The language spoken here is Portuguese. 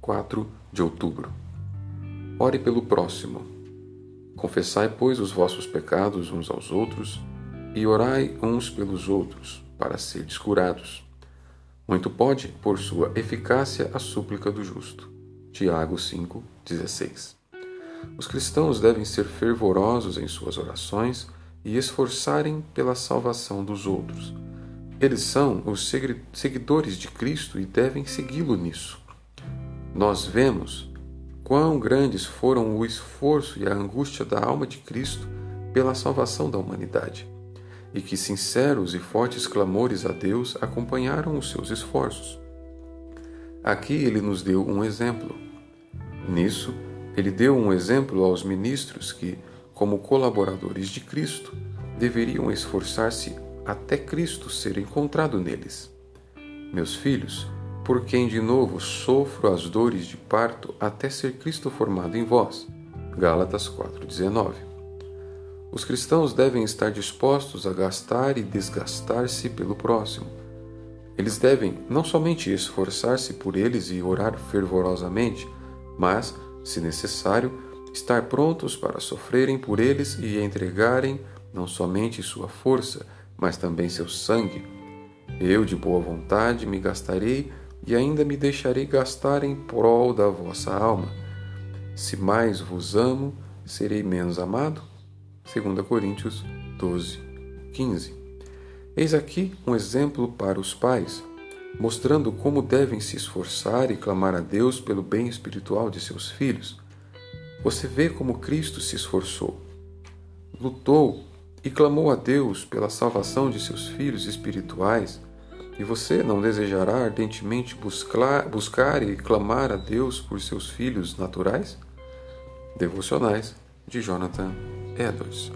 4 de outubro. Ore pelo próximo. Confessai, pois, os vossos pecados uns aos outros e orai uns pelos outros, para serdes curados. Muito pode, por sua eficácia, a súplica do justo. Tiago 5,16 Os cristãos devem ser fervorosos em suas orações e esforçarem pela salvação dos outros. Eles são os seguidores de Cristo e devem segui-lo nisso. Nós vemos quão grandes foram o esforço e a angústia da alma de Cristo pela salvação da humanidade, e que sinceros e fortes clamores a Deus acompanharam os seus esforços. Aqui ele nos deu um exemplo. Nisso, ele deu um exemplo aos ministros que, como colaboradores de Cristo, deveriam esforçar-se até Cristo ser encontrado neles. Meus filhos, por quem de novo sofro as dores de parto até ser Cristo formado em vós. Gálatas 4:19. Os cristãos devem estar dispostos a gastar e desgastar-se pelo próximo. Eles devem não somente esforçar-se por eles e orar fervorosamente, mas, se necessário, estar prontos para sofrerem por eles e entregarem não somente sua força, mas também seu sangue. Eu, de boa vontade, me gastarei e ainda me deixarei gastar em prol da vossa alma. Se mais vos amo, serei menos amado? 2 Coríntios 12, 15. Eis aqui um exemplo para os pais, mostrando como devem se esforçar e clamar a Deus pelo bem espiritual de seus filhos. Você vê como Cristo se esforçou, lutou e clamou a Deus pela salvação de seus filhos espirituais e você não desejará ardentemente buscar, e clamar a Deus por seus filhos naturais? Devocionais de Jonathan Edwards.